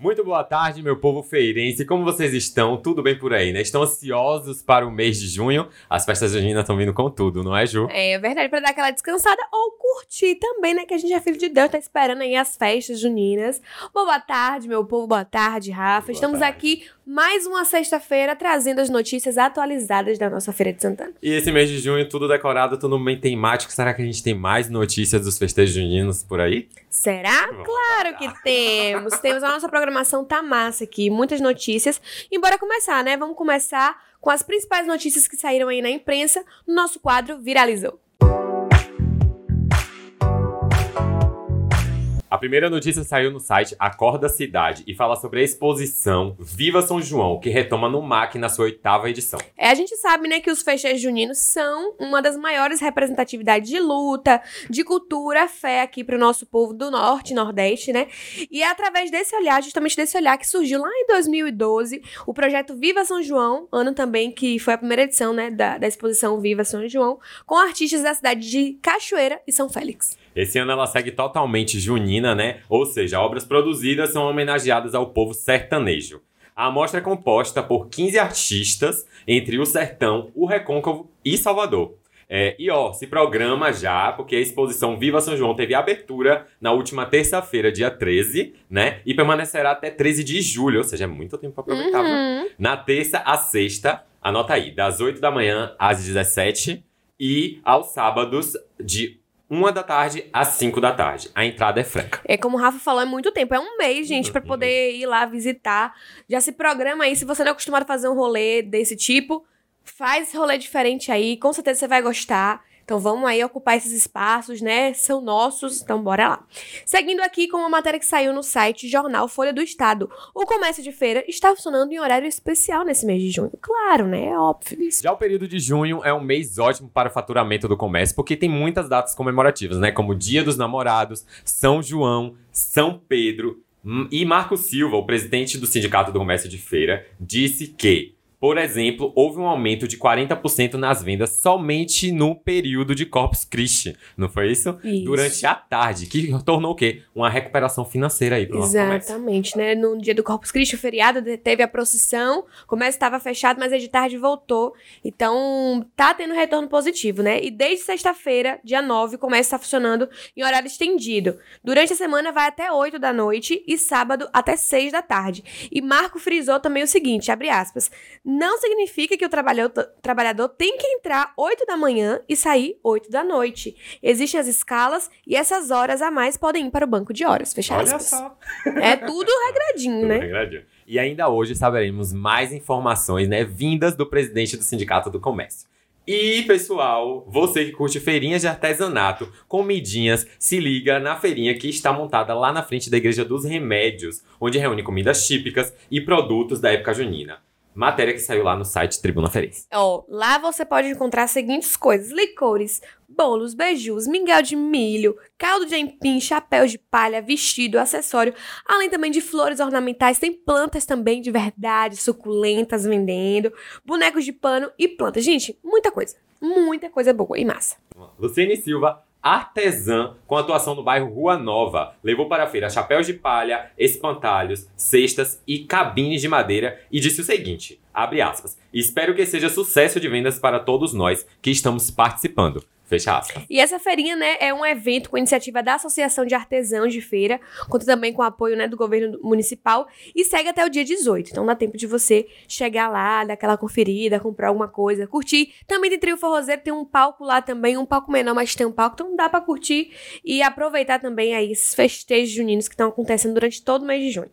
Muito boa tarde, meu povo feirense. Como vocês estão? Tudo bem por aí, né? Estão ansiosos para o mês de junho? As festas juninas estão vindo com tudo, não é, Ju? É verdade, para dar aquela descansada ou curtir também, né? Que a gente é filho de Deus, tá esperando aí as festas juninas. Boa tarde, meu povo. Boa tarde, Rafa. Boa Estamos tarde. aqui mais uma sexta-feira trazendo as notícias atualizadas da nossa Feira de Santana. E esse mês de junho, tudo decorado, tudo bem temático. Será que a gente tem mais notícias dos festejos juninos por aí? Será? Vamos Claro que temos. Temos a nossa programação tá massa aqui, muitas notícias. E bora começar, né? Vamos começar com as principais notícias que saíram aí na imprensa no nosso quadro Viralizou. A primeira notícia saiu no site Acorda Cidade e fala sobre a exposição Viva São João, que retoma no MAC na sua oitava edição. É, a gente sabe, né, que os festejos juninos são uma das maiores representatividades de luta, de cultura, fé aqui para o nosso povo do Norte Nordeste, né? E é através desse olhar, justamente desse olhar, que surgiu lá em 2012 o projeto Viva São João, ano também que foi a primeira edição, né, da, da exposição Viva São João, com artistas da cidade de Cachoeira e São Félix. Esse ano ela segue totalmente junina, né? Ou seja, obras produzidas são homenageadas ao povo sertanejo. A amostra é composta por 15 artistas entre o Sertão, o Recôncavo e Salvador. É, e ó, se programa já, porque a exposição Viva São João teve abertura na última terça-feira, dia 13, né? E permanecerá até 13 de julho, ou seja, é muito tempo pra aproveitar. Uhum. Na terça a sexta, anota aí, das 8 da manhã às 17 e aos sábados de 1 da tarde às 5 da tarde. A entrada é franca. É como o Rafa falou, é muito tempo. É um mês, gente, pra Uhum. poder ir lá visitar. Já se programa aí. Se você não é acostumado a fazer um rolê desse tipo, faz esse rolê diferente aí. Com certeza você vai gostar. Então vamos aí ocupar esses espaços, né? São nossos, então bora lá. Seguindo aqui com uma matéria que saiu no site Jornal Folha do Estado. O comércio de feira está funcionando em horário especial nesse mês de junho. Claro, né? É óbvio isso. Já o período de junho é um mês ótimo para o faturamento do comércio, porque tem muitas datas comemorativas, né? Como Dia dos Namorados, São João, São Pedro. Hum, E Marco Silva, o presidente do Sindicato do Comércio de Feira, disse que, por exemplo, houve um aumento de 40% nas vendas somente no período de Corpus Christi. Não foi isso? Isso. Durante a tarde, que tornou o quê? Uma recuperação financeira aí para o nosso comércio. Exatamente, né? No dia do Corpus Christi, o feriado, teve a procissão, o comércio estava fechado, mas aí de tarde voltou. Então, tá tendo retorno positivo, né? E desde sexta-feira, dia 9, o comércio está funcionando em horário estendido. Durante a semana vai até 8 da noite e sábado até 6 da tarde. E Marco frisou também o seguinte, abre aspas, não significa que o trabalhador, tem que entrar 8 da manhã e sair 8 da noite. Existem as escalas e essas horas a mais podem ir para o banco de horas, fecha Olha aspas. só. É tudo regradinho, né? Regradinho. E ainda hoje saberemos mais informações, né, vindas do presidente do Sindicato do Comércio. E, pessoal, você que curte feirinhas de artesanato, comidinhas, se liga na feirinha que está montada lá na frente da Igreja dos Remédios, onde reúne comidas típicas e produtos da época junina. Matéria que saiu lá no site Tribuna Ferense. Ó, lá você pode encontrar as seguintes coisas: licores, bolos, beijus, mingau de milho, caldo de aipim, chapéu de palha, vestido, acessório, além também de flores ornamentais. Tem plantas também de verdade, suculentas vendendo, bonecos de pano e plantas. Gente, muita coisa. Muita coisa boa e massa. Luciene Silva, artesã com atuação no bairro Rua Nova, levou para a feira chapéus de palha, espantalhos, cestas e cabines de madeira e disse o seguinte, abre aspas, espero que seja sucesso de vendas para todos nós que estamos participando. Fecha aspas. E essa feirinha, né, é um evento com iniciativa da Associação de Artesãos de Feira, conta também com o apoio, né, do governo municipal e segue até o dia 18. Então dá tempo de você chegar lá, dar aquela conferida, comprar alguma coisa, curtir. Também tem trio forrozeiro, tem um palco lá também, um palco menor, mas tem um palco, então dá pra curtir e aproveitar também aí esses festejos juninos que estão acontecendo durante todo o mês de junho.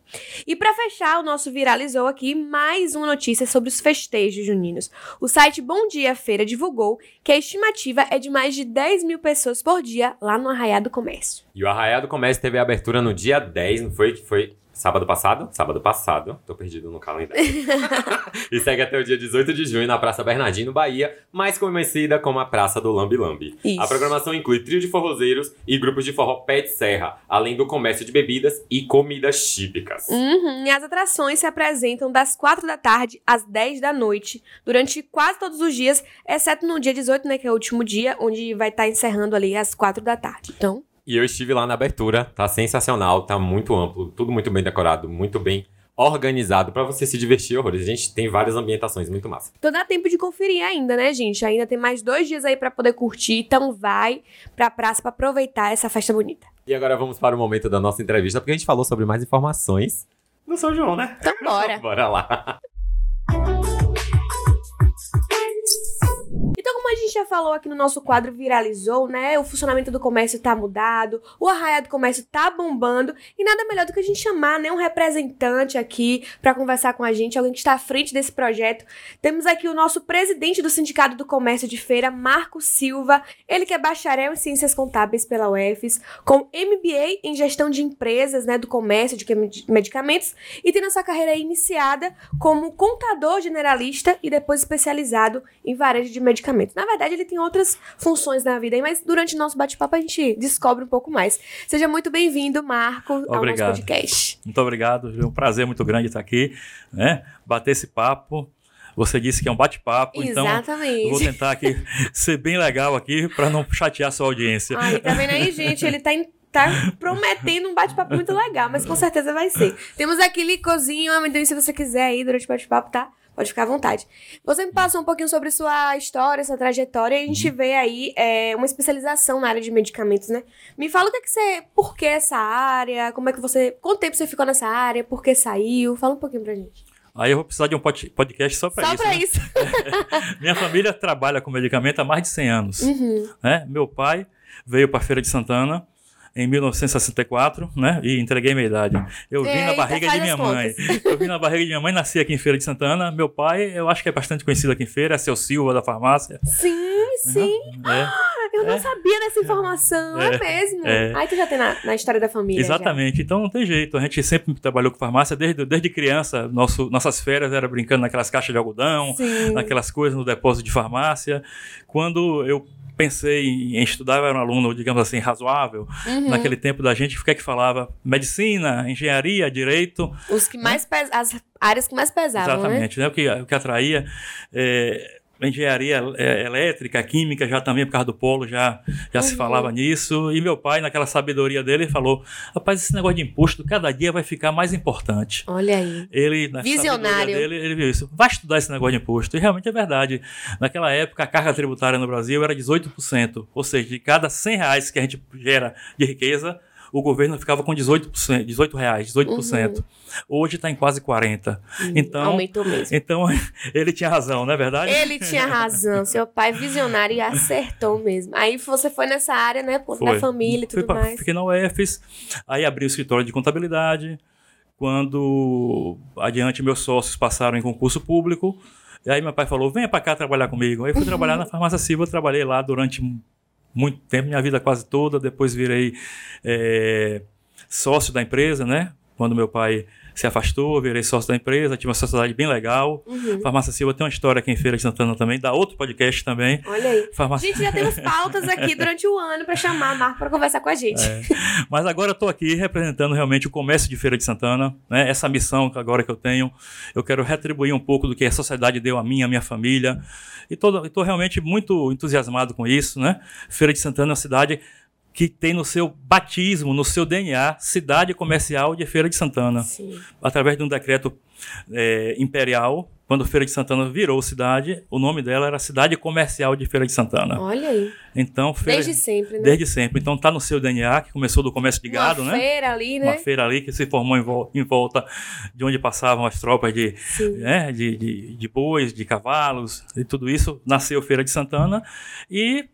E pra fechar, o nosso viralizou aqui mais uma notícia sobre os festejos juninos. O site Bom Dia Feira divulgou que a estimativa é de mais de 10 mil pessoas por dia lá no Arraiá do Comércio. E o Arraial do Comércio teve abertura no dia 10, não foi? Que foi sábado passado? Sábado passado. Tô perdido no calendário. e segue até o dia 18 de junho na Praça Bernardino, Bahia, mais conhecida como a Praça do Lambi Lambi. Isso. A programação inclui trio de forrozeiros e grupos de forró pé de serra, além do comércio de bebidas e comidas típicas. Uhum, e as atrações se apresentam das 4 da tarde às 10 da noite, durante quase todos os dias, exceto no dia 18, né, que é o último dia, onde vai estar encerrando ali às 4 da tarde. Então, E eu estive lá na abertura, tá sensacional, tá muito amplo, tudo muito bem decorado, muito bem organizado para você se divertir horrores. A gente tem várias ambientações muito massa. Então dá tempo de conferir ainda, né, gente? Ainda tem mais dois dias aí para poder curtir, então vai pra praça para aproveitar essa festa bonita. E agora vamos para o momento da nossa entrevista, porque a gente falou sobre mais informações no São João, né? Então bora. bora lá. Gente já falou aqui no nosso quadro Viralizou, né? O funcionamento do comércio tá mudado, o arraia do comércio tá bombando, e nada melhor do que a gente chamar, né, um representante aqui para conversar com a gente, alguém que está à frente desse projeto. Temos aqui o nosso presidente do Sindicato do Comércio de Feira, Marco Silva, ele que é bacharel em Ciências Contábeis pela UFES, com MBA em Gestão de Empresas, né, do comércio de medicamentos, e tem a sua carreira iniciada como contador generalista e depois especializado em varejo de medicamentos. Na verdade, ele tem outras funções na vida, mas durante o nosso bate-papo a gente descobre um pouco mais. Seja muito bem-vindo, Marco, ao obrigado. nosso podcast. Muito obrigado, é um prazer muito grande estar aqui, né? Bater esse papo. Você disse que é um bate-papo, então eu vou tentar aqui ser bem legal aqui para não chatear a sua audiência. Ai, tá vendo aí, gente? Ele tá em tá prometendo um bate-papo muito legal, mas com certeza vai ser. Temos aqui licozinho, amendoim, se você quiser aí durante o bate-papo, tá? Pode ficar à vontade. Você me passou um pouquinho sobre sua história, sua trajetória, e a gente uhum. vê aí é, uma especialização na área de medicamentos, né? Me fala o que, é que você. Por que essa área? Como é que você. Quanto tempo você ficou nessa área? Por que saiu? Fala um pouquinho pra gente. Aí eu vou precisar de um podcast só para isso. Só para né? isso. Minha família trabalha com medicamento há mais de 100 anos. Uhum. Né? Meu pai veio para Feira de Santana em 1964, né? E entreguei minha idade. Eu vim na barriga de minha mãe. Eu vim na barriga de minha mãe, nasci aqui em Feira de Santana. Meu pai, eu acho que é bastante conhecido aqui em Feira, é seu Silva da farmácia. Sim, sim. É. eu não é. sabia dessa informação, é, é mesmo. É. Aí tu já tem na, na história da família. Exatamente. Já. Então não tem jeito. A gente sempre trabalhou com farmácia desde, desde criança. Nosso, nossas férias era brincando naquelas caixas de algodão, sim. naquelas coisas no depósito de farmácia. Quando eu pensei em estudar, eu era um aluno, digamos assim, razoável. Uhum. Naquele tempo da gente, o que é que falava? Medicina, engenharia, direito. Os que mais né? As áreas que mais pesavam, né? Exatamente, né? né? O, que, o que atraía. É, engenharia é, elétrica, química, já também por causa do polo, já, já uhum. se falava nisso. E meu pai, naquela sabedoria dele, falou: rapaz, esse negócio de imposto cada dia vai ficar mais importante. Olha aí. Ele, na Visionário. dele, ele viu isso. Vai estudar esse negócio de imposto. E realmente é verdade. Naquela época, a carga tributária no Brasil era 18%. Ou seja, de cada 100 reais que a gente gera de riqueza, o governo ficava com 18%, 18 reais, 18%. Uhum. Hoje está em quase 40%. Uhum, então, aumentou mesmo. Então, ele tinha razão, não é verdade? Ele tinha razão. Seu pai visionário e acertou mesmo. Aí você foi nessa área, né? Por da família e tudo pra, mais. Fiquei na UFES, aí abri o escritório de contabilidade. Quando adiante meus sócios passaram em concurso público, e aí meu pai falou: venha para cá trabalhar comigo. Aí fui trabalhar na farmácia Silva, trabalhei lá durante muito tempo, minha vida quase toda. Depois virei é, sócio da empresa, né? Quando meu pai se afastou, virei sócio da empresa, tive uma sociedade bem legal. Uhum. Farmácia Silva tem uma história aqui em Feira de Santana também, dá outro podcast também. Olha aí. Farmácia... Gente, já temos pautas aqui durante o ano para chamar a Marco para conversar com a gente. É. Mas agora eu estou aqui representando realmente o comércio de Feira de Santana, né? Essa missão que agora que eu tenho, eu quero retribuir um pouco do que a sociedade deu a mim, a minha família. E estou realmente muito entusiasmado com isso, né? Feira de Santana é uma cidade que tem no seu batismo, no seu DNA, cidade comercial de Feira de Santana. Sim. Através de um decreto é, imperial, quando Feira de Santana virou cidade, o nome dela era Cidade Comercial de Feira de Santana. Olha aí. Então, feira, desde sempre, né? Desde sempre. Então tá no seu DNA, que começou do comércio de gado, Uma né? Uma feira ali, né? Uma feira ali que se formou em, vol em volta de onde passavam as tropas de, né, de, de, de bois, de cavalos, e tudo isso. Nasceu Feira de Santana. E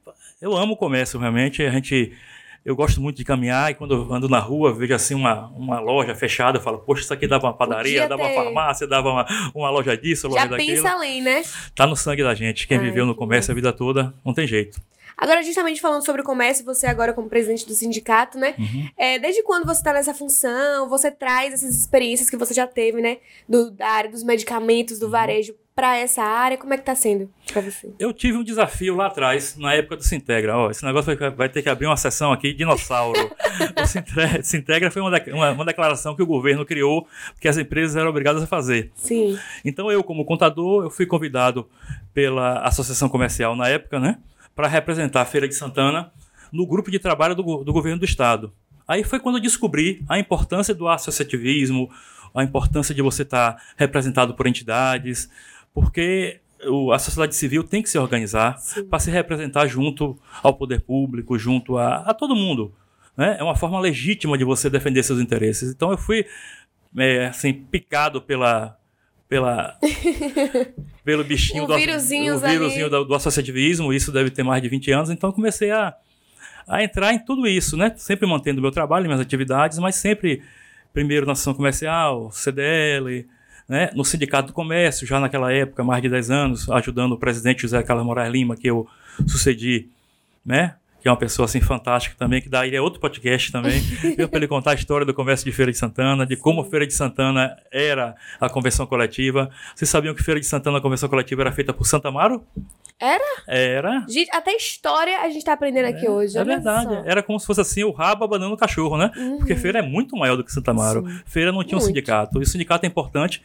eu amo o comércio, realmente. A gente eu gosto muito de caminhar e quando eu ando na rua, vejo assim uma, uma loja fechada, eu falo, poxa, isso aqui dava uma padaria, dava uma farmácia, dava uma, uma loja disso, Já loja daquilo. Já pensa além, né? Tá no sangue da gente. Quem Ai, viveu no comércio a vida toda, não tem jeito. Agora, justamente falando sobre o comércio, você agora como presidente do sindicato, né? Uhum. É, desde quando você está nessa função, você traz essas experiências que você já teve, né? Do, da área dos medicamentos, do uhum. varejo para essa área? Como é que tá sendo para você? Eu tive um desafio lá atrás, na época do Sintegra. Ó, esse negócio vai, ter que abrir uma sessão aqui, dinossauro. o Sintegra foi uma, uma, uma, declaração que o governo criou que as empresas eram obrigadas a fazer. Sim. Então eu, como contador, eu fui convidado pela Associação Comercial na época, né? Para representar a Feira de Santana no grupo de trabalho do, do governo do Estado. Aí foi quando eu descobri a importância do associativismo, a importância de você estar representado por entidades, porque a sociedade civil tem que se organizar para se representar junto ao poder público, junto a, a todo mundo. Né? É uma forma legítima de você defender seus interesses. Então eu fui é, assim picado pela pela pelo bichinho do, vírusinho do, do associativismo, isso deve ter mais de 20 anos, então eu comecei a, a entrar em tudo isso, né? Sempre mantendo meu trabalho, minhas atividades, mas sempre primeiro na ação comercial, CDL, né? no Sindicato do Comércio, já naquela época, mais de 10 anos, ajudando o presidente José Carlos Moraes Lima, que eu sucedi, né? que é uma pessoa assim fantástica também, que daí é outro podcast também, para ele contar a história do comércio de Feira de Santana, de como Feira de Santana era a convenção coletiva. Vocês sabiam que Feira de Santana, a convenção coletiva, era feita por Santa Amaro? Era? Era. Gente, até história a gente tá aprendendo aqui hoje. É verdade. só. Era como se fosse assim o rabo abanando o cachorro, né? Porque feira é muito maior do que Santa Amaro. Sim. Feira não tinha um Muito. sindicato. E o sindicato é importante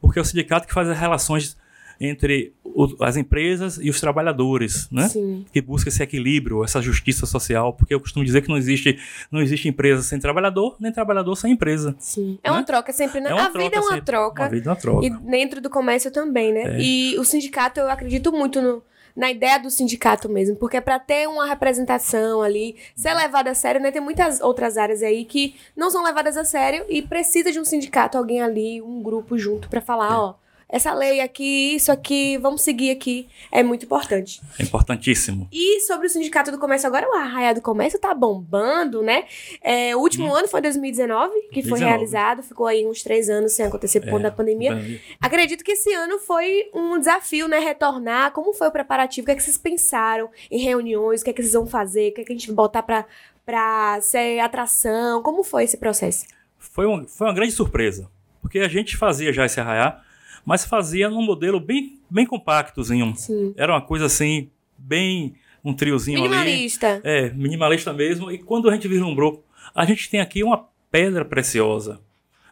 porque é o sindicato que faz as relações entre o- as empresas e os trabalhadores, né? Sim. Que busca esse equilíbrio, essa justiça social, porque eu costumo dizer que não existe, não existe empresa sem trabalhador, nem trabalhador sem empresa. Sim. É uma Né? troca sempre, né? É uma a vida é uma sempre. troca. Uma vida é uma troca. E dentro do comércio também, né? É. E o sindicato, eu acredito muito no- na ideia do sindicato mesmo, porque é pra ter uma representação ali, ser levado a sério, né? Tem muitas outras áreas aí que não são levadas a sério e precisa de um sindicato, alguém ali, um grupo junto pra falar, É. ó, essa lei aqui, isso aqui, vamos seguir aqui, é muito importante. É importantíssimo. E sobre o Sindicato do Comércio, agora o Arraia do Comércio tá bombando, né? É, o último ano foi 2019, que foi 2019. realizado, ficou aí uns três anos sem acontecer por conta da pandemia. Acredito que esse ano foi um desafio, né? Retornar. Como foi o preparativo? O que, é que vocês pensaram em reuniões? O que é que vocês vão fazer? O que é que a gente vai botar pra, pra ser atração? Como foi esse processo? Foi, um, foi uma grande surpresa, porque a gente fazia já esse arraiá, mas fazia num modelo bem, bem compactozinho. Sim. Era uma coisa assim, bem um triozinho ali. Minimalista. É, minimalista mesmo. E quando a gente vislumbrou, a gente tem aqui uma pedra preciosa.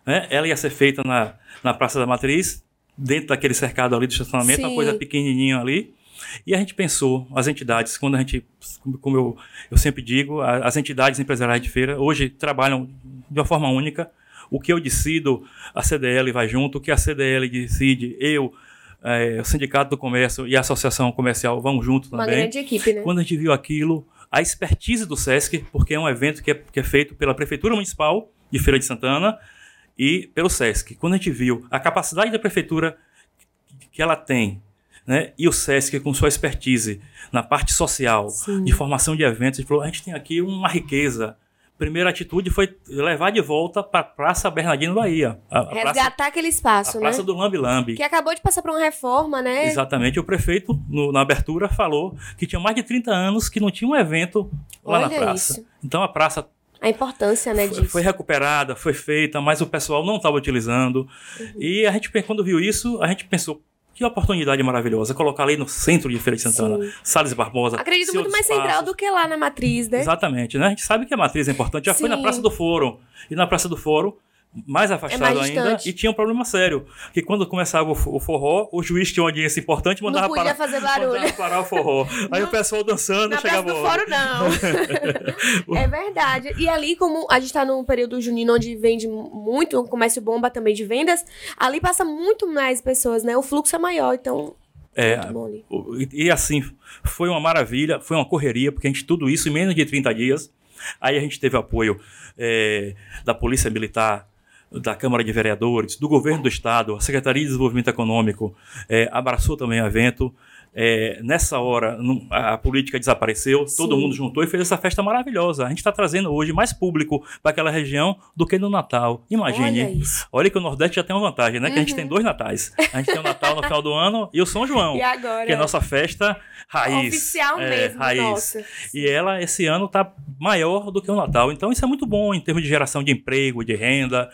Né? Ela ia ser feita na, na Praça da Matriz, dentro daquele cercado ali do estacionamento, uma Sim. coisa pequenininha ali. E a gente pensou, as entidades, quando a gente, como eu, eu sempre digo, as entidades empresariais de feira hoje trabalham de uma forma única. O que eu decido, a CDL vai junto, o que a CDL decide, eu, eh, o Sindicato do Comércio e a Associação Comercial vão junto Uma também. grande equipe, né? Quando a gente viu aquilo, a expertise do SESC, porque é um evento que é, que é feito pela Prefeitura Municipal de Feira de Santana e pelo SESC. Quando a gente viu a capacidade da Prefeitura que ela tem, né, e o SESC com sua expertise na parte social, Sim. de formação de eventos, a gente falou, a gente tem aqui uma riqueza. Primeira atitude foi levar de volta para a Praça Bernardino Bahia. A, a praça, Resgatar aquele a espaço, né? praça do Lambi Lambi. Que acabou de passar por uma reforma, né? Exatamente. O prefeito, no- na abertura, falou que tinha mais de 30 anos que não tinha um evento lá na Olha praça. isso. Então a praça A importância, né, foi, disso. foi recuperada, foi feita, mas o pessoal não estava utilizando. Uhum. E a gente, quando viu isso, a gente pensou. Que oportunidade maravilhosa, colocar ali no centro de Feira de Santana, Sim. Salles Barbosa. Acredito muito mais central do que lá na matriz, né? Exatamente, né? A gente sabe que a matriz é importante. Já foi na Sim. Praça do Foro. E na Praça do Foro, mais afastado É mais ainda, e tinha um problema sério. Que quando começava o fo- o forró, o juiz tinha uma audiência importante e Não mandava parar. fazer barulho. Mandava parar o forró. Aí Não- o pessoal dançando, Na chegava do o Foro, não. é verdade. E ali, como a gente tá num período junino onde vende muito, o comércio bomba também de vendas, ali passa muito mais pessoas, né? O fluxo é maior, então É, o- e, e assim, foi uma maravilha, foi uma correria, porque a gente tudo isso em menos de 30 dias. Aí a gente teve apoio é, da Polícia Militar, da Câmara de Vereadores, do Governo do Estado, a Secretaria de Desenvolvimento Econômico é, abraçou também o evento. É, nessa hora, não- a, política desapareceu, todo Sim. mundo juntou e fez essa festa maravilhosa. A gente está trazendo hoje mais público para aquela região do que no Natal. Imagine. Olha. Olha que o Nordeste já tem uma vantagem, né? Que a gente tem dois natais. A gente tem o Natal no final do ano e o São João, que é a nossa festa raiz. Oficial É, mesmo, raiz. nossa. E ela, esse ano, está maior do que o Natal. Então, isso é muito bom em termos de geração de emprego, de renda.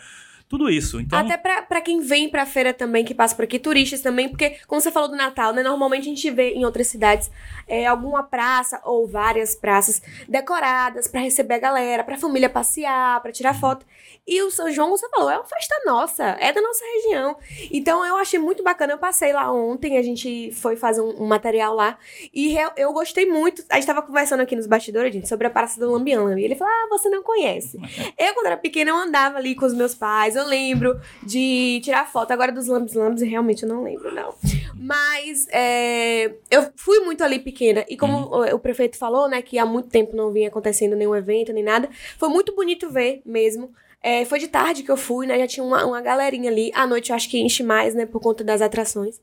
Tudo isso. Então, Até pra, pra quem vem pra feira também, que passa por aqui, turistas também, porque, como você falou do Natal, né? Normalmente a gente vê em outras cidades é, alguma praça ou várias praças decoradas pra receber a galera, pra família passear, pra tirar foto. E o São João, você falou, é uma festa nossa, é da nossa região. Então eu achei muito bacana. Eu passei lá ontem, a gente foi fazer um, um material lá. E eu, eu gostei muito. A gente tava conversando aqui nos bastidores, gente, sobre a praça do Lambiana. E ele falou: Ah, você não conhece. Eu, quando era pequena, eu andava ali com os meus pais. Eu lembro de tirar foto. Agora dos lambis lambis, realmente eu não lembro, não. Mas é, eu fui muito ali pequena. E como o, o prefeito falou, né, que há muito tempo não vinha acontecendo nenhum evento, nem nada, foi muito bonito ver mesmo. É, foi de tarde que eu fui, né? Já tinha uma, uma galerinha ali. À noite eu acho que enche mais, né? Por conta das atrações.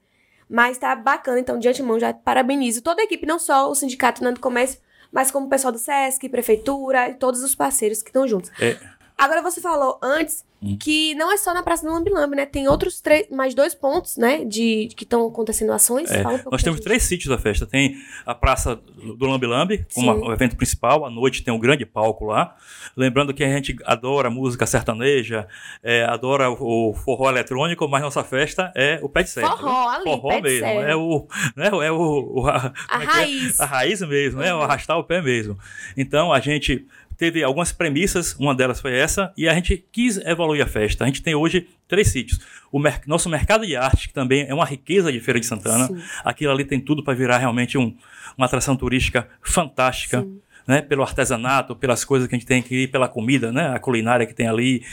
Mas tá bacana, então, de antemão, já parabenizo toda a equipe, não só o Sindicato Nando Comércio, mas como o pessoal do SESC, Prefeitura e todos os parceiros que estão juntos. É. Agora, você falou antes que não é só na Praça do Lambi Lambi, né? Tem outros três, mais dois pontos, né? De, que estão acontecendo ações. É, Fala um Nós temos três sítios da festa. Tem a Praça do Lambi Lambi, como o evento principal. À noite tem um grande palco lá. Lembrando que a gente adora música sertaneja, é, adora o, o forró eletrônico, mas nossa festa é o pé de serra. Forró ali, Forró mesmo. É o, né, é o, o- a, A é é? raiz. A raiz mesmo, né? O Uhum. arrastar o pé mesmo. Então a gente teve algumas premissas, uma delas foi essa, e a gente quis evoluir a festa. A gente tem hoje três sítios. O mer- nosso mercado de arte, que também é uma riqueza de Feira de Santana. Sim. Aquilo ali tem tudo para virar realmente um- uma atração turística fantástica. Sim. Né, pelo artesanato, pelas coisas que a gente tem aqui, pela comida, né, a culinária que tem ali,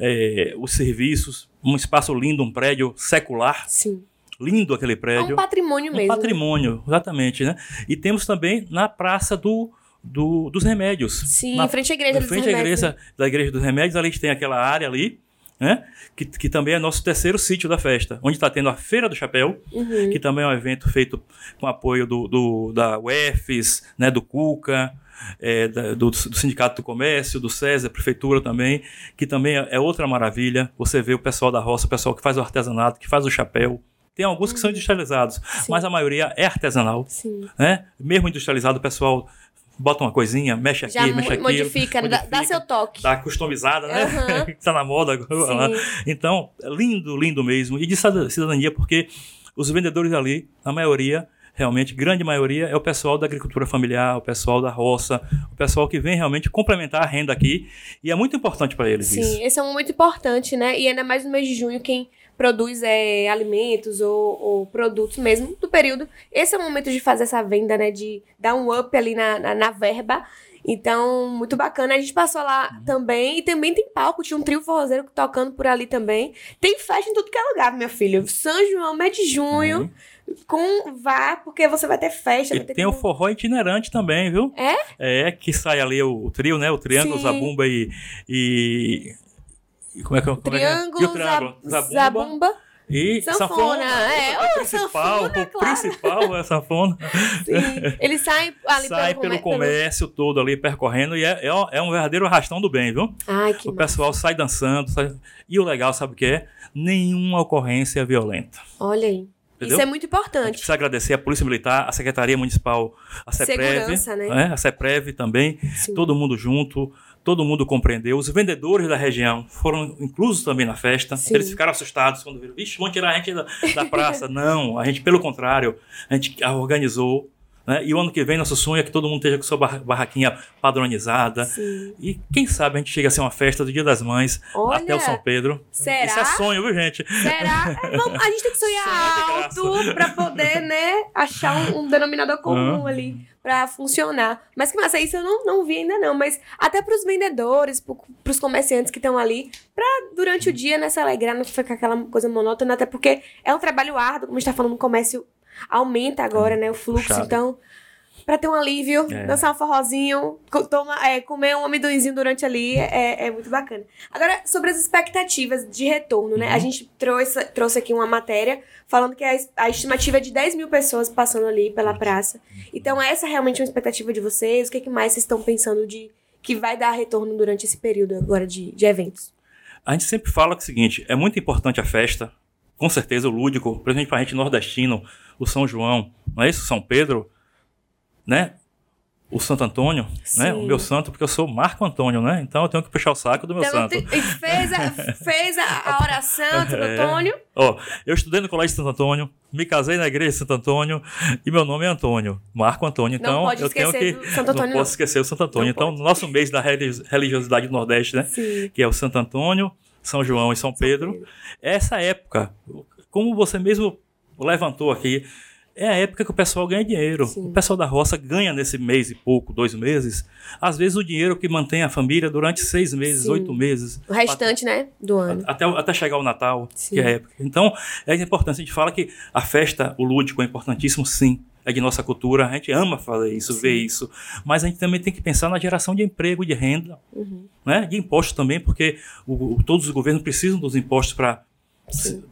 é, os serviços, um espaço lindo, um prédio secular, Sim. lindo aquele É prédio. um patrimônio Um mesmo. né? patrimônio, exatamente, né? E temos também na Praça do, do- dos Remédios. Sim, na, frente à igreja dos frente à igreja, da Igreja dos Remédios, ali a gente tem aquela área ali, né? Que, que também é nosso terceiro sítio da festa, onde está tendo a Feira do Chapéu, Uhum. que também é um evento feito com apoio do, do- da UEFES, né, do CUCA, é, da- do, do Sindicato do Comércio, do SESA, Prefeitura também, que também é, é outra maravilha. Você vê o pessoal da roça, o pessoal que faz o artesanato, que faz o chapéu. Tem alguns que são industrializados, mas a maioria é artesanal. Sim. Né? Mesmo industrializado, o pessoal bota uma coisinha, mexe aqui, Já mexe aqui. modifica, dá- dá seu toque. Tá customizada, né? Que tá na moda agora. Sim. Então, é lindo, lindo mesmo. E de cida- cidadania, porque os vendedores ali, a maioria, realmente, grande maioria, é o pessoal da agricultura familiar, o pessoal da roça, o pessoal que vem realmente complementar a renda aqui. E é muito importante para eles Sim, isso. esse é um momento importante, né? E ainda mais no mês de junho, quem produz é, alimentos ou, ou produtos mesmo do período. Esse é o momento de fazer essa venda, né? De dar um up ali na, na, na verba. Então, muito bacana. A gente passou lá Uhum. também. E também tem palco, tinha um trio forrozeiro tocando por ali também. Tem festa em tudo que é lugar, meu filho. São João, mês de junho. Com vá, porque você vai ter festa. Uhum. Vai ter tem o forró itinerante também, viu? É? É, que sai ali o, o trio, né? O triângulo, Sim. zabumba e, e. Como é que é? como é? Triângulo, E o triângulo, Zab- zabumba. E Sanfona, sanfona. é. O Ô, principal, sanfona, o claro. principal é sanfona. Sim. Eles saem ali Sai pelo, pelo comé- comércio todo ali percorrendo e é, é, é um verdadeiro arrastão do bem, viu? Ai, que O massa. pessoal sai dançando. sai- E o legal, sabe o que é? Nenhuma ocorrência violenta. Olha aí. Entendeu? Isso é muito A gente importante. precisa agradecer a Polícia Militar, a Secretaria Municipal, a CEPREV, Segurança, né? né? a CEPREV também, Sim. todo mundo junto, todo mundo compreendeu. Os vendedores da região foram inclusos também na festa. Sim. Eles ficaram assustados quando viram, vixe, vão tirar a gente da, da praça. Não, a gente, pelo contrário, a gente organizou. Né? E o ano que vem, nosso sonho é que todo mundo esteja com sua barra- barraquinha padronizada. Sim. E quem sabe a gente chega a ser uma festa do Dia das Mães Olha, até o São Pedro. será? Isso é sonho, viu, gente? Será? É, vamos- a gente tem que sonhar Sonho alto pra poder, né, achar um, um denominador comum Hã? ali pra funcionar. Mas que massa, isso eu não, não vi ainda não, mas até pros vendedores, pro, pros comerciantes que estão ali, pra durante o dia, né, se alegrar, não ficar aquela coisa monótona, até porque é um trabalho árduo, como a gente tá falando, o comércio aumenta agora, né, o fluxo, puxado. então... Pra ter um alívio, É. dançar um forrozinho, toma, é, comer um amendoinzinho durante ali é, é muito bacana. Agora, sobre as expectativas de retorno, né? Uhum. A gente trouxe, trouxe aqui uma matéria falando que a, a estimativa é de 10 mil pessoas passando ali pela praça. Então, essa é realmente uma expectativa de vocês? O que, que mais vocês estão pensando de que vai dar retorno durante esse período agora de, de eventos? A gente sempre fala que é o seguinte, é muito importante a festa, com certeza o lúdico, principalmente para a gente nordestino, o São João, não é isso? São Pedro, né? o Santo Antônio, né? O Sim. meu santo, porque eu sou Marco Antônio, né? Então eu tenho que puxar o saco do meu Então, santo. te- fez, a, fez a, oração Santo É. Antônio. Ó, eu estudei no Colégio de Santo Antônio, me casei na igreja de Santo Antônio e meu nome é Antônio, Marco Antônio. Não Então eu tenho que Antônio, não posso esquecer o Santo Antônio. Não então, pode. no nosso mês da religi- religiosidade do Nordeste, né? Sim. Que é o Santo Antônio, São João e São Pedro. Essa época, como você mesmo levantou aqui, é a época que o pessoal ganha dinheiro. Sim. O pessoal da roça ganha nesse mês e pouco, dois meses. Às vezes o dinheiro que mantém a família durante seis meses, Sim. oito meses. O restante, né, do ano. Até, até chegar o Natal, Sim. que é a época. Então, é importante. A gente fala que a festa, o lúdico é importantíssimo, sim. É de nossa cultura, a gente ama fazer isso, Sim. ver isso. Mas a gente também tem que pensar na geração de emprego, de renda, Uhum. né? de impostos também, porque o- o- todos os governos precisam dos impostos para.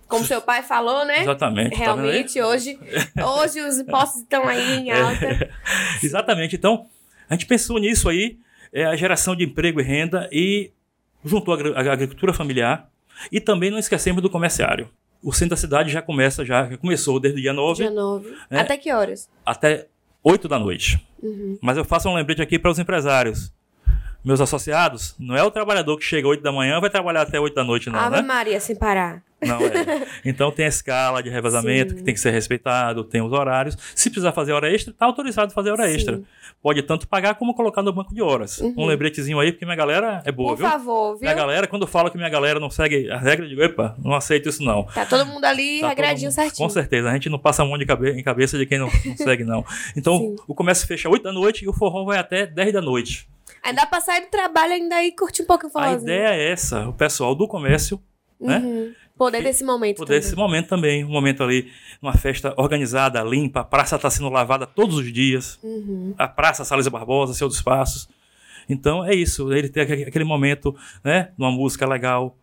Como seu pai falou, né? Exatamente. tá? Realmente, hoje, hoje os impostos estão aí em É. alta. Exatamente. Então, a gente pensou nisso aí, é a geração de emprego e renda, e juntou a a agricultura familiar, e também não esquecemos do comerciário. O centro da cidade já começa, já já começou desde o dia 9 Dia 9. É. Até que horas? até 8 da noite. Uhum. Mas eu faço um lembrete aqui para os empresários. Meus associados, não é o trabalhador que chega 8 da manhã vai trabalhar até 8 da noite, não, Ave né? Maria, sem parar. Não é. Então tem a escala de revezamento Sim. que tem que ser respeitado, tem os horários. Se precisar fazer hora extra, está autorizado a fazer hora Sim. extra. Pode tanto pagar como colocar no banco de horas. Uhum. Um lembretezinho aí, porque minha galera é boa, Por viu? favor, viu? Minha galera, quando fala que minha galera não segue a regra, eu digo, epa, não aceito isso não. Tá todo mundo ali Tá regradinho mundo- certinho. Com certeza, a gente não passa a mão de cabe- em cabeça de quem não, não segue, não. Então, Sim. o comércio fecha 8 da noite e o forró vai até 10 da noite. Aí dá pra sair do trabalho ainda aí curtir um pouco o A ideia é essa, o pessoal do comércio né? Poder desse momento poder também. momento também, um momento ali, uma festa organizada, limpa, a praça está sendo lavada todos os dias, Uhum. a praça Salles Barbosa, seus espaços. Então é isso, ele tem aquele momento, né, uma música legal,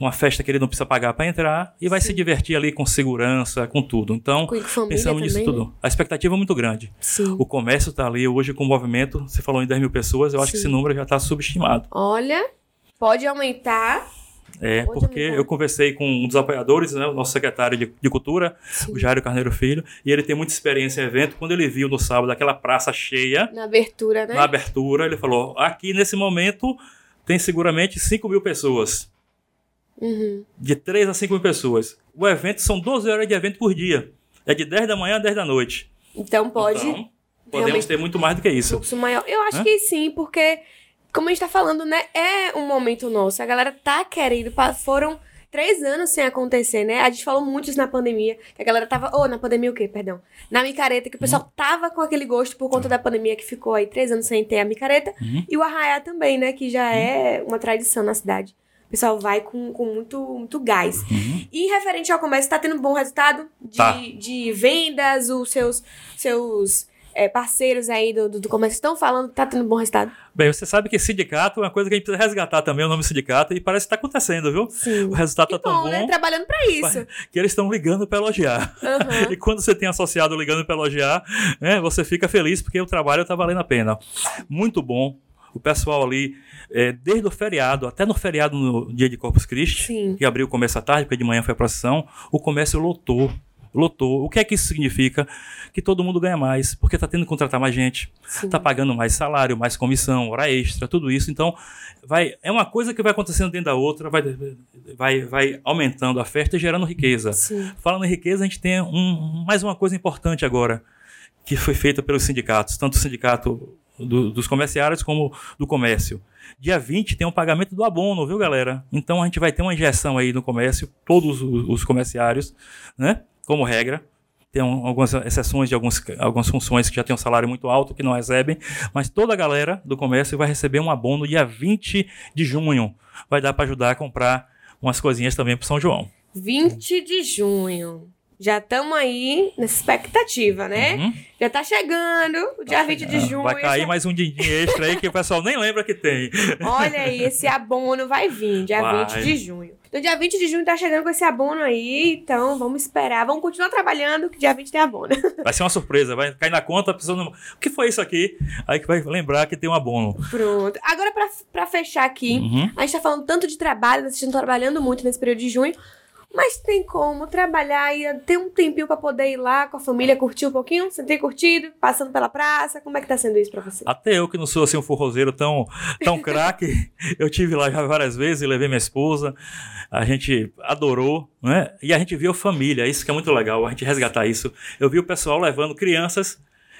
uma festa que ele não precisa pagar para entrar e vai se divertir ali com segurança, com tudo. Então, pensamos nisso também, tudo. né? A expectativa é muito grande. Sim. O comércio está ali hoje com o movimento, você falou em 10 mil pessoas, eu acho que Sim. esse número já está subestimado. Olha, pode aumentar. É, Pode porque eu conversei com um dos apoiadores, né, o nosso secretário de, de Cultura, Sim. o Jairo Carneiro Filho, e ele tem muita experiência em evento. Quando ele viu no sábado aquela praça cheia, Na abertura, né? na abertura, ele falou: aqui nesse momento tem seguramente 5 mil pessoas, Uhum. de 3 a 5 mil pessoas. O evento são 12 horas de evento por dia. É de 10 da manhã a 10 da noite. Então pode Então, podemos ter muito mais do que isso. fluxo maior. Eu acho Hã? que sim, porque, como a gente tá falando, né? É um momento nosso. A galera tá querendo. Foram três anos sem acontecer, né? A gente falou muito isso na pandemia. Que a galera tava. Ou na pandemia o quê? Perdão. Na micareta, que o pessoal Uhum. tava com aquele gosto por conta da pandemia que ficou aí três anos sem ter a micareta. Uhum. E o arraiá também, né? Que já é uma tradição na cidade. O pessoal vai com, com muito, muito gás. Uhum. E referente ao comércio, tá tendo bom resultado de, Tá. de vendas, os seus, seus é, parceiros aí do, do, do comércio estão falando que tá tendo bom resultado. Bem, você sabe que sindicato é uma coisa que a gente precisa resgatar também, o nome sindicato, e parece que está acontecendo, viu? Sim. O resultado Que está tão bom, bom né? Trabalhando pra isso. que eles estão ligando para elogiar. Aham. E quando você tem associado ligando para elogiar, né, você fica feliz porque o trabalho está valendo a pena. Muito bom. O pessoal ali, é, desde o feriado, até no feriado no dia de Corpus Christi, Sim. que abriu o comércio à tarde, porque de manhã foi a procissão, o comércio lotou. Lotou. O que é que isso significa? Que todo mundo ganha mais, porque está tendo que contratar mais gente, está pagando mais salário, mais comissão, hora extra, tudo isso. Então, vai, é uma coisa que vai acontecendo dentro da outra, vai, vai, vai aumentando a festa e gerando riqueza. Sim. Falando em riqueza, a gente tem um- mais uma coisa importante agora, que foi feita pelos sindicatos, tanto o sindicato do- dos comerciários como do comércio. Dia 20 tem um pagamento do abono, viu, galera? Então a gente vai ter uma injeção aí no comércio, todos os, os comerciários, né? Como regra. Tem um- algumas exceções de alguns, algumas funções que já têm um salário muito alto, que não recebem, mas toda a galera do comércio vai receber um abono dia 20 de junho. Vai dar para ajudar a comprar umas coisinhas também para São João. 20 de junho. Já estamos aí nessa expectativa, né? Uhum. Já tá chegando o dia 20 de junho. Vai cair esse- mais um din extra aí que o pessoal nem lembra que tem. Olha aí, esse abono vai vir, dia Vai. 20 de junho. Então, dia 20 de junho tá chegando com esse abono aí, então vamos esperar. Vamos continuar trabalhando, que dia 20 tem abono. Vai ser uma surpresa, vai cair na conta, a pessoa não... O que foi isso aqui? Aí que vai lembrar que tem um abono. Pronto. Agora, pra, pra fechar aqui, Uhum. a gente tá falando tanto de trabalho, vocês estão trabalhando muito nesse período de junho. Mas tem como trabalhar e ter um tempinho pra poder ir lá com a família, curtir um pouquinho? Você tem curtido? Passando pela praça? Como é que tá sendo isso pra você? Até eu que não sou assim um forrozeiro tão, tão craque, eu tive lá já várias vezes, levei minha esposa, a gente adorou, né? E a gente viu família, isso que é muito legal, a gente resgatar isso. Eu vi o pessoal levando crianças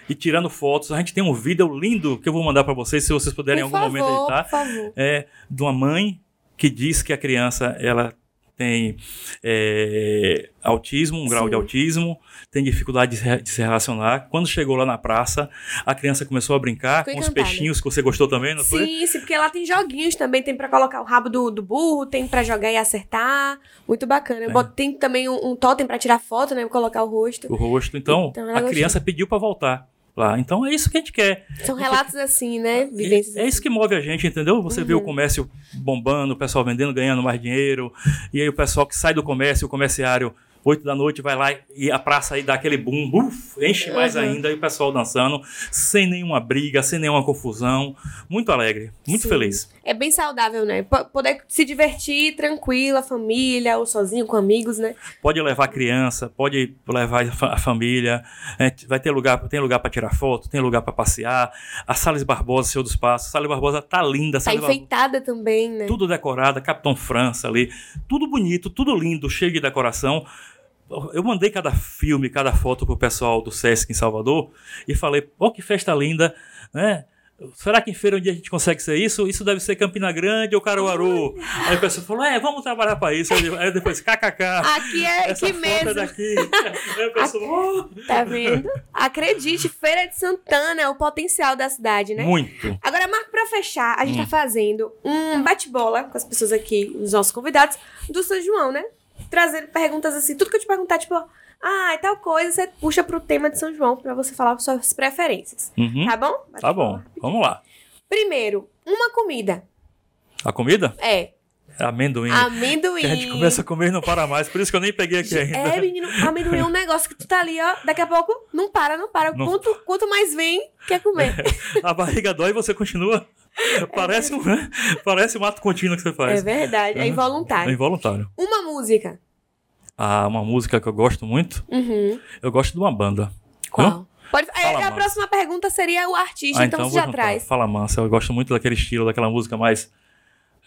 e tirando fotos. A gente tem um vídeo lindo que eu vou mandar para vocês, se vocês puderem Por em algum favor, momento editar. Por favor. É de uma mãe que diz que a criança ela tem é, autismo, um grau Sim. de autismo, tem dificuldade de se, de se relacionar. Quando chegou lá na praça, a criança começou a brincar com os encantada. peixinhos que você gostou também, não foi? Sim, sim, porque lá tem joguinhos também, tem pra colocar o rabo do, do burro, tem pra jogar e acertar. Muito bacana. É. Bota- Tem também um, um totem pra tirar foto, né? Colocar o rosto. O rosto. Então, Então, a criança pediu para voltar lá. Então, é isso que a gente quer. São relatos assim, né? Vivências É isso que move a gente, entendeu? Você vê o comércio bombando, o pessoal vendendo, ganhando mais dinheiro, e aí o pessoal que sai do comércio, o comerciário, 8 da noite, vai lá e a praça aí dá aquele boom, uf, enche mais Uhum. ainda, e o pessoal dançando, sem nenhuma briga, sem nenhuma confusão. Muito alegre, muito Sim. feliz. É bem saudável, né? P- poder se divertir tranquilo, a família, ou sozinho, com amigos, né? Pode levar a criança, pode levar a fa- a família, é, vai ter lugar, tem lugar para tirar foto, tem lugar para passear. A Salles Barbosa, Senhor dos Passos, Salles Barbosa tá linda, Tá Salles Barbosa- enfeitada também, né? tudo decorado, Capitão França ali, tudo bonito, tudo lindo, cheio de decoração. Eu mandei cada filme, cada foto pro pessoal do Sesc em Salvador e falei, pô, que festa linda, né? Será que em feira um dia a gente consegue ser isso? Isso deve ser Campina Grande ou Caruaru. Aí o pessoal falou, é, vamos trabalhar para isso. Aí depois, kkk. Aqui é Essa aqui é mesmo, daqui. Aí o pessoal, oh. tá vendo? Acredite, Feira de Santana é o potencial da cidade, né? muito. Agora, Marco, pra fechar, a gente Hum. tá fazendo um bate-bola com as pessoas aqui, os nossos convidados, do São João, né? Trazendo perguntas assim, tudo que eu te perguntar, tipo, ah, é tal coisa, você puxa pro tema de São João pra você falar suas preferências. Uhum. Tá bom? Tá bom, vamos lá. Primeiro, uma comida. A comida? É, É amendoim. amendoim. Que a gente começa a comer e não para mais, por isso que eu nem peguei aqui ainda. É, menino, amendoim é um negócio que tu tá ali, ó. Daqui a pouco não para, não para. Não. Quanto, quanto mais vem, quer comer. A barriga dói e você continua. Parece um? Parece um ato contínuo que você É faz. verdade, é É involuntário. involuntário. Uma música. Ah, uma música que eu gosto muito, Uhum. eu gosto de uma banda. Qual? Pode, é, Fala, a Mansa. próxima pergunta seria o artista, Ah, então, então você já juntar. traz. Fala mansa, eu gosto muito daquele estilo, daquela música mais.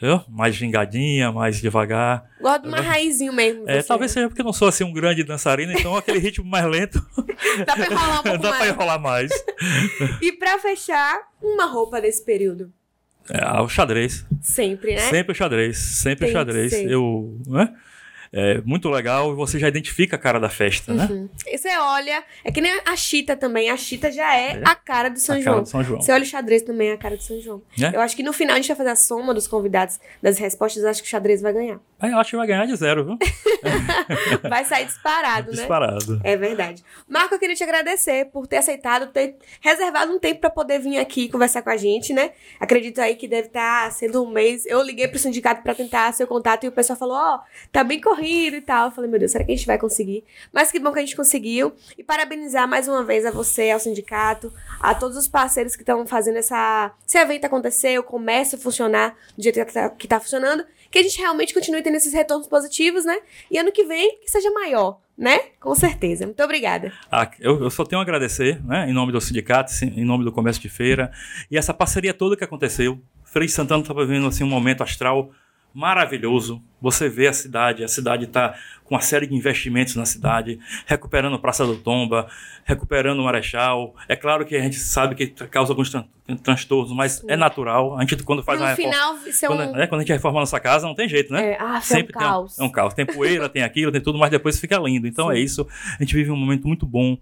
Viu? Mais gingadinha, mais devagar. Gosto de uma raizinho mesmo. É, você. talvez seja porque eu não sou assim um grande dançarino, então aquele ritmo mais lento Dá pra enrolar um pouco dá pra mais. enrolar mais. E pra fechar, uma roupa desse período. É, o xadrez. Sempre, né? Sempre o xadrez, sempre Tem o xadrez. Eu, né? É muito legal e você já identifica a cara da festa, né? Uhum. E você olha, é que nem a Chita também. A Chita já é, É. a cara do São a João. cara de São João. Você olha o xadrez também é a cara do São João. É? Eu acho que no final a gente vai fazer a soma dos convidados das respostas. Eu acho que o xadrez vai ganhar. Aí eu acho que vai ganhar de zero, viu? Vai sair disparado, né? Disparado. É verdade. Marco, eu queria te agradecer por ter aceitado, ter reservado um tempo pra poder vir aqui conversar com a gente, né? Acredito aí que deve estar sendo um mês. Eu liguei pro sindicato pra tentar seu contato e o pessoal falou: Ó, tá bem corrido e tal. Eu falei: Meu Deus, será que a gente vai conseguir? Mas que bom que a gente conseguiu. E parabenizar mais uma vez a você, ao sindicato, a todos os parceiros que estão fazendo essa, esse evento acontecer, o comércio funcionar do jeito que tá, que tá funcionando. Que a gente realmente continue tendo esses retornos positivos, né? E ano que vem, que seja maior, né? Com certeza. Muito obrigada. Ah, eu, eu só tenho a agradecer, né, em nome do sindicato, em nome do comércio de feira, e essa parceria toda que aconteceu. Frei Santana está vivendo assim, um momento astral maravilhoso. Você vê a cidade, a cidade está com uma série de investimentos na cidade, recuperando Praça do Tomba, recuperando o Marechal. É claro que a gente sabe que causa alguns tran- transtornos, mas é natural. A gente, quando faz no uma reforma. final, isso é. Quando, né, quando a gente reforma a nossa casa, não tem jeito, né? É, ah, foi um Sempre tem caos. é um caos. Tem poeira, tem aquilo, tem tudo, mas depois fica lindo. Então Sim. é isso. A gente vive um momento muito bom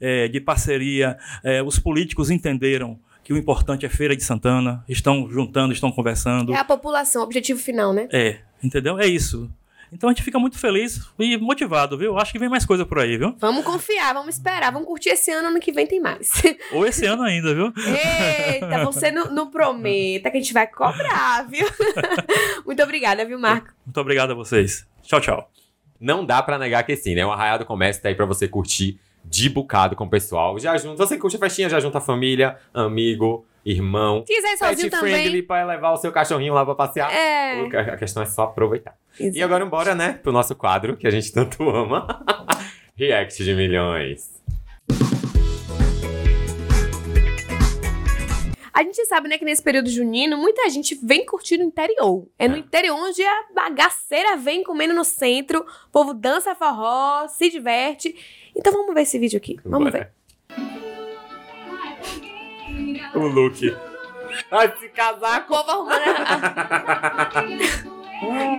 é, de parceria. É, os políticos entenderam que o importante é Feira de Santana. Estão juntando, estão conversando. É a população, objetivo final, né? É, entendeu? É isso. Então a gente fica muito feliz e motivado, viu? Acho que vem mais coisa por aí, viu? Vamos confiar, vamos esperar, vamos curtir esse ano, ano que vem tem mais. Ou esse ano ainda, viu? Eita, você não, não prometa que a gente vai cobrar, viu? Muito obrigada, viu, Marco? Muito obrigado a vocês. Tchau, tchau. Não dá pra negar que sim, né? O Arraiado Comércio tá aí pra você curtir de bocado com o pessoal. Já junta, você curte a festinha, já junta a família, amigo, irmão. Quiser sozinho Pet friendly pra levar o seu cachorrinho lá pra passear. É. A questão é só aproveitar. E Exato. agora embora, né, pro nosso quadro que a gente tanto ama. React de milhões. A gente sabe, né, que nesse período junino, muita gente vem curtir no interior. É no É. interior onde a bagaceira vem comendo no centro, o povo dança forró, se diverte. Então vamos ver esse vídeo aqui. Vamos ver. ver. O look. Ai, esse O casaco. povo arrumando. a-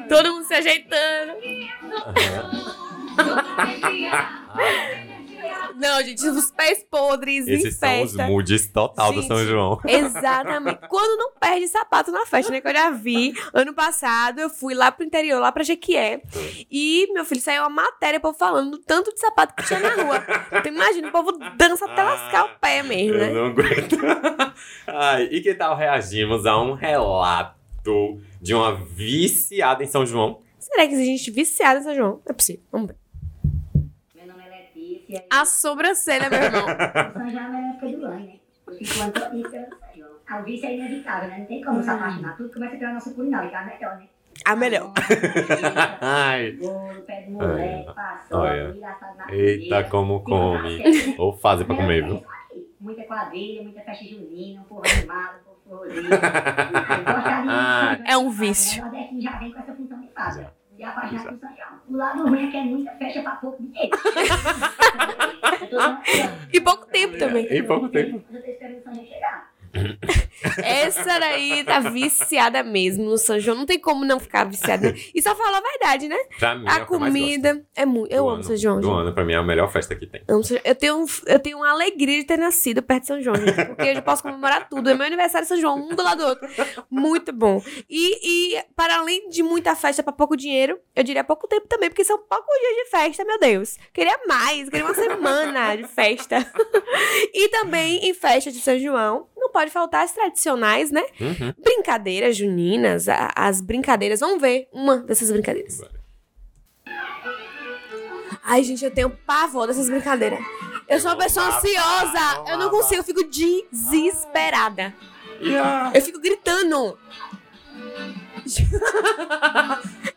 Todo mundo se ajeitando. Não, gente, os pés podres em Esses são os festa. moods total do Gente, São João. Exatamente. Quando não perde sapato na festa, né? Que eu já vi. Ano passado, eu fui lá pro interior, lá pra Jequié. E, meu filho, saiu uma matéria, o povo falando do tanto de sapato que tinha na rua. Então, imagina, o povo dança até lascar o pé mesmo, Eu né? não aguento. Ai, e que tal reagimos a um relato de uma viciada em São João? Será que existe gente viciada em São João? É possível. Vamos ver. É. A sobrancelha, meu irmão. É época do né? Eu fico o ano todinho pelo São João. Ah, O vício é inevitável, né? Não tem como se apaixonar. Tudo começa pela nossa culinária, que é a melhor, né? A melhor. Ai, Bolo, pé de moleque, Olha. paçoca, milho assado na eita, como come. Ou fazer pra comer, É viu? isso. Muita quadrilha, muita festa junina, um povo animado, um povo É um vício. O Nordeste já vem com essa função de fácil. E apaixonado por São João. O lado ruim é que é muita festa pra pouco dinheiro. Só- E pouco tempo também. Em pouco tempo. Eu tô esperando o João chegar. Essa daí tá viciada mesmo no São João. Não tem como não ficar viciada. E só falar a verdade, né? Pra mim, é A gosto. comida é muito. Eu Do amo ano. São João. Do gente. ano, pra mim, é a melhor festa que tem. Amo São João. Eu tenho, eu tenho uma alegria de ter nascido perto de São João, gente, porque eu já posso comemorar tudo. É meu aniversário São João, um do lado do outro. Muito bom. E, e para além de muita festa pra pouco dinheiro, eu diria pouco tempo também, porque são poucos dias de festa, meu Deus. Queria mais, queria uma semana de festa. e também em festa de São João, não pode faltar as tradicionais, né? Uhum. Brincadeiras juninas, a- as brincadeiras. Vamos ver uma dessas brincadeiras. Ai, gente, eu tenho pavor dessas brincadeiras. Eu sou uma pessoa ansiosa. eu não consigo, eu fico desesperada. E a- Eu fico gritando.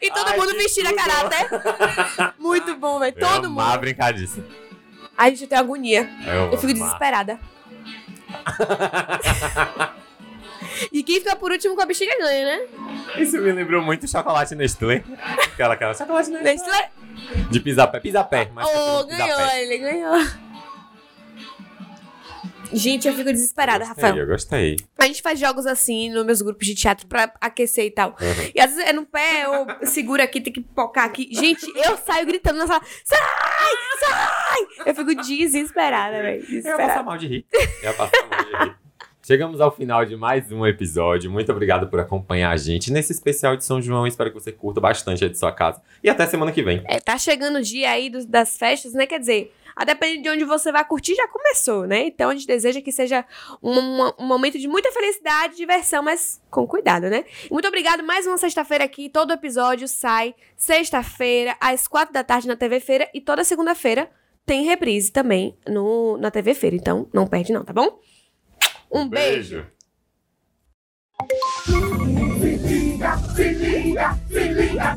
e todo Ai, mundo vestindo a caráter. Muito bom, velho. Todo mundo. brincadice. Ai, gente, eu tenho agonia. Eu, Eu fico amava. desesperada. E quem fica por último com a bexiga ganha, né? Isso me lembrou muito chocolate Nestlé. Aquela, aquela chocolate Nestlé. Nestlé. De pisapé. Pisapé. mas Oh, pisapé. ganhou, ele ganhou. Gente, eu fico desesperada, Gostei, Rafael. Eu gostei. A gente faz jogos assim nos meus grupos de teatro pra aquecer e tal. Uhum. E às vezes é no pé, ou segura aqui, tem que pocar aqui. Gente, eu saio gritando na sala: sai, sai! Eu fico desesperada, velho. Eu ia passar mal de rir. Eu ia passar mal de rir. Chegamos ao final de mais um episódio. Muito obrigado por acompanhar a gente nesse especial de São João. Espero que você curta bastante aí de sua casa. E até semana que vem. É, tá chegando o dia aí dos- das festas, né? Quer dizer, a depender de onde você vai curtir, já começou, né? Então a gente deseja que seja um, um momento de muita felicidade, diversão, mas com cuidado, né? Muito obrigado. Mais uma sexta-feira aqui. Todo episódio sai sexta-feira, às quatro da tarde na TV Feira. E toda segunda-feira tem reprise também no, na TV Feira. Então não perde, não, tá bom? Um beijo. beijo. Se liga, se liga, se liga,